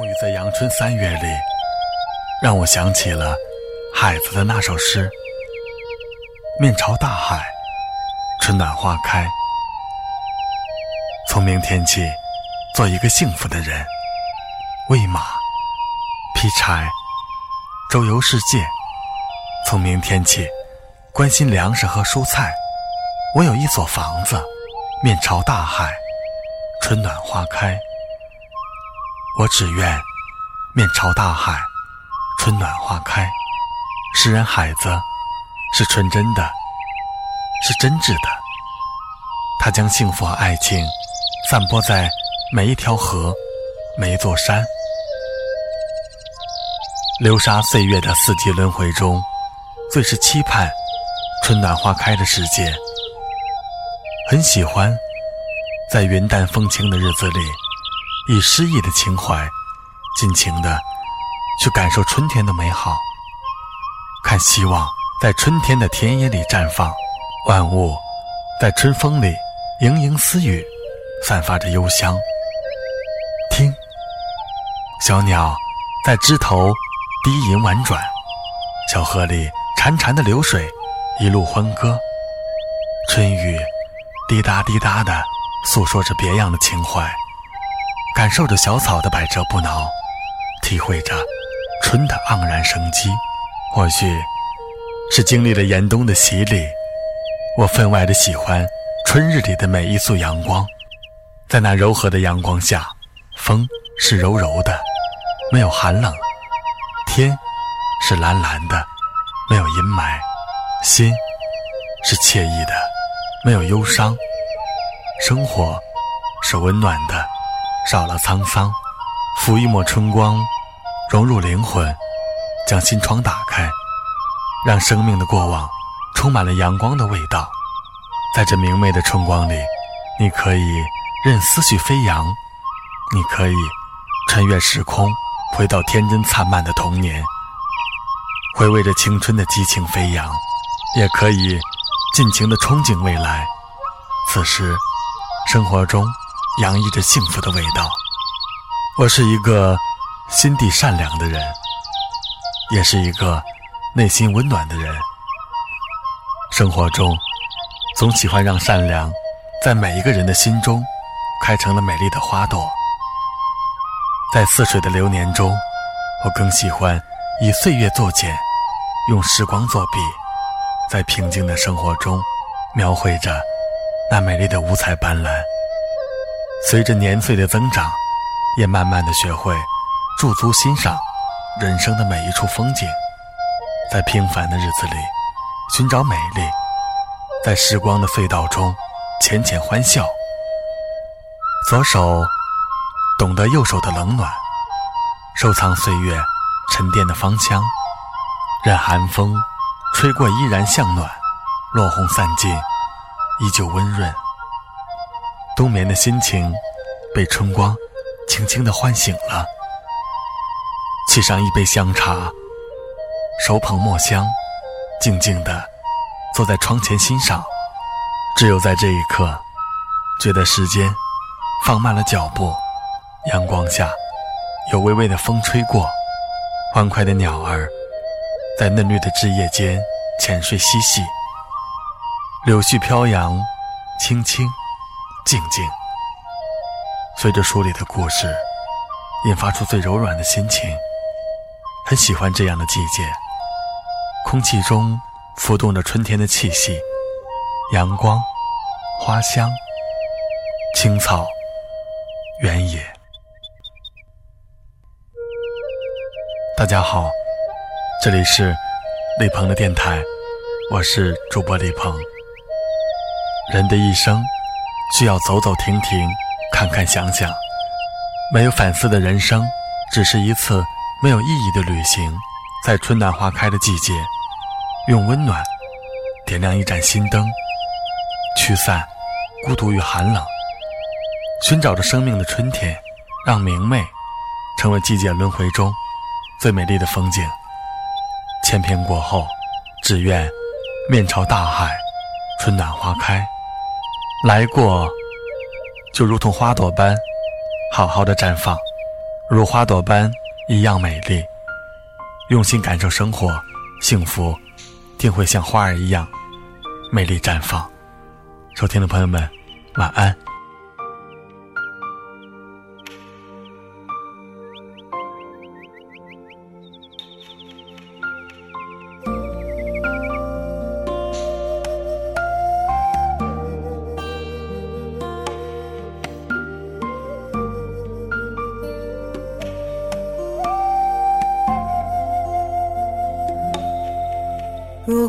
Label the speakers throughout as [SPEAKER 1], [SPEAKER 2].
[SPEAKER 1] 沐浴在阳春三月里，让我想起了海子的那首诗：“面朝大海，春暖花开。”从明天起，做一个幸福的人，喂马，劈柴，周游世界。从明天起，关心粮食和蔬菜。我有一所房子，面朝大海，春暖花开。我只愿面朝大海，春暖花开。诗人海子是纯真的，是真挚的。他将幸福和爱情散播在每一条河、每一座山。流沙岁月的四季轮回中，最是期盼春暖花开的世界。很喜欢在云淡风轻的日子里。以诗意的情怀，尽情的去感受春天的美好，看希望在春天的田野里绽放，万物在春风里盈盈私语，散发着幽香。听，小鸟在枝头低吟婉转，小河里潺潺的流水一路欢歌，春雨滴答滴答的诉说着别样的情怀。感受着小草的百折不挠，体会着春的盎然生机。或许是经历了严冬的洗礼，我分外的喜欢春日里的每一束阳光。在那柔和的阳光下，风是柔柔的，没有寒冷；天是蓝蓝的，没有阴霾；心是惬意的，没有忧伤；生活是温暖的。少了沧桑，抚一抹春光，融入灵魂，将心窗打开，让生命的过往充满了阳光的味道。在这明媚的春光里，你可以任思绪飞扬，你可以穿越时空，回到天真灿烂的童年，回味着青春的激情飞扬，也可以尽情的憧憬未来。此时，生活中。洋溢着幸福的味道。我是一个心地善良的人，也是一个内心温暖的人。生活中，总喜欢让善良在每一个人的心中开成了美丽的花朵。在似水的流年中，我更喜欢以岁月作茧，用时光作笔，在平静的生活中描绘着那美丽的五彩斑斓。随着年岁的增长，也慢慢的学会驻足欣赏人生的每一处风景，在平凡的日子里寻找美丽，在时光的隧道中浅浅欢笑。左手懂得右手的冷暖，收藏岁月沉淀的芳香，任寒风吹过依然向暖，落红散尽依旧温润。冬眠的心情被春光轻轻地唤醒了，沏上一杯香茶，手捧墨香，静静地坐在窗前欣赏。只有在这一刻，觉得时间放慢了脚步。阳光下，有微微的风吹过，欢快的鸟儿在嫩绿的枝叶间浅睡嬉戏，柳絮飘扬，轻轻。静静，随着书里的故事，引发出最柔软的心情。很喜欢这样的季节，空气中浮动着春天的气息，阳光、花香、青草、原野。大家好，这里是李鹏的电台，我是主播李鹏。人的一生。需要走走停停，看看想想，没有反思的人生，只是一次没有意义的旅行。在春暖花开的季节，用温暖点亮一盏心灯，驱散孤独与寒冷，寻找着生命的春天，让明媚成为季节轮回中最美丽的风景。千篇过后，只愿面朝大海，春暖花开。来过，就如同花朵般好好的绽放；如花朵般一样美丽。用心感受生活，幸福定会像花儿一样美丽绽放。收听的朋友们，晚安。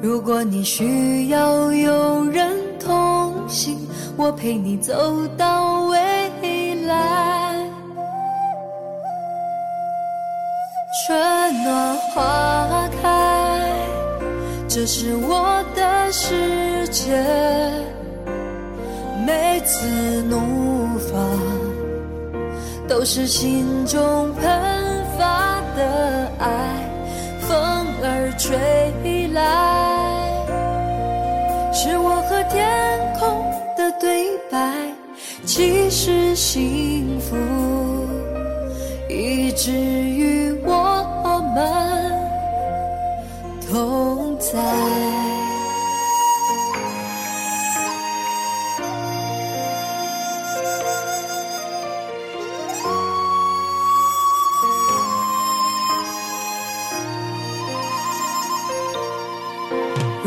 [SPEAKER 2] 如果你需要有人同行，我陪你走到未来。春暖花开，这是我的世界。每次怒放，都是心中喷发的爱。风儿吹来，是我和天空的对白，其实幸福一直与我们同在。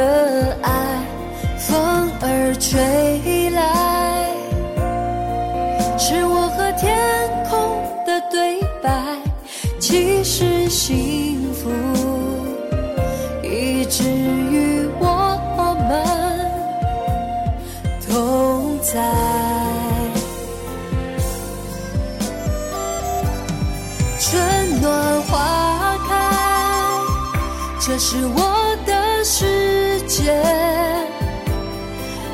[SPEAKER 2] 的爱，风儿吹来，是我和天空的对白。其实幸福一直与我们同在。春暖花开，这是我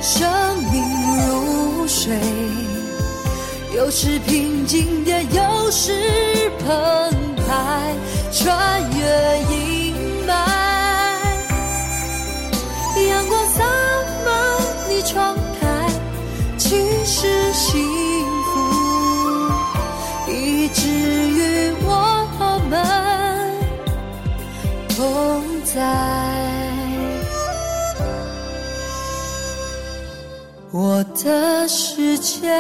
[SPEAKER 2] 生命如水，有时平静也，有时澎湃，穿越阴霾。阳光洒满你窗台，其实幸福一直与我们同在。我的世界。